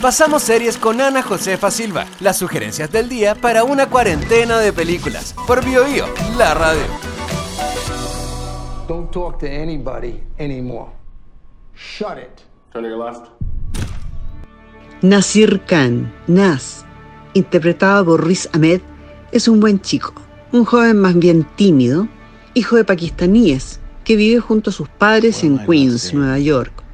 Pasamos series con Ana Josefa Silva, las sugerencias del día para una cuarentena de películas. Por BioBio, la radio. Don't talk to anybody anymore. Shut it. Turn to your left. Nasir Khan, Nas, interpretado por Riz Ahmed, es un buen chico, un joven más bien tímido, hijo de pakistaníes, que vive junto a sus padres en Queens, Nueva York.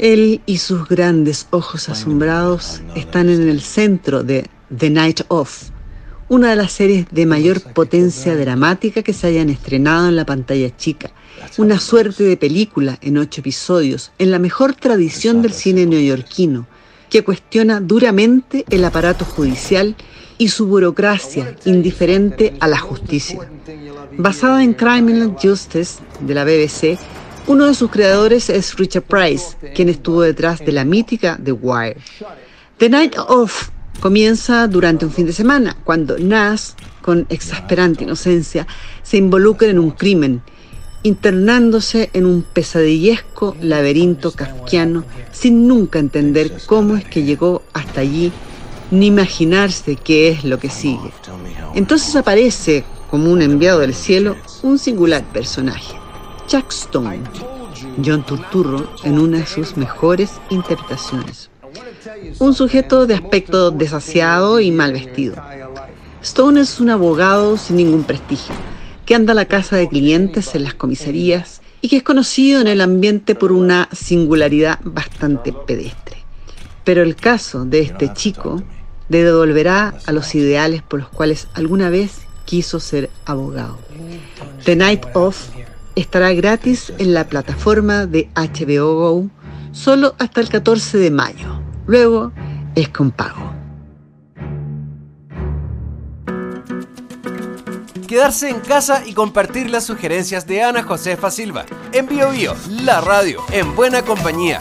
Él y sus grandes ojos asombrados están en el centro de The Night Of, una de las series de mayor potencia dramática que se hayan estrenado en la pantalla chica. Una suerte de película en ocho episodios, en la mejor tradición del cine neoyorquino, que cuestiona duramente el aparato judicial y su burocracia indiferente a la justicia. Basada en Criminal Justice de la BBC, uno de sus creadores es Richard Price, quien estuvo detrás de la mítica The Wire. The Night Of comienza durante un fin de semana, cuando Nas, con exasperante inocencia, se involucra en un crimen internándose en un pesadillesco laberinto kafkiano sin nunca entender cómo es que llegó hasta allí ni imaginarse qué es lo que sigue. Entonces aparece, como un enviado del cielo, un singular personaje, Chuck Stone, John Turturro en una de sus mejores interpretaciones. Un sujeto de aspecto desasiado y mal vestido. Stone es un abogado sin ningún prestigio que anda a la casa de clientes en las comisarías y que es conocido en el ambiente por una singularidad bastante pedestre. Pero el caso de este chico le devolverá a los ideales por los cuales alguna vez quiso ser abogado. The Night Of estará gratis en la plataforma de HBO Go solo hasta el 14 de mayo. Luego es con pago. quedarse en casa y compartir las sugerencias de Ana Josefa Silva. En Bio Bio, la radio, en buena compañía.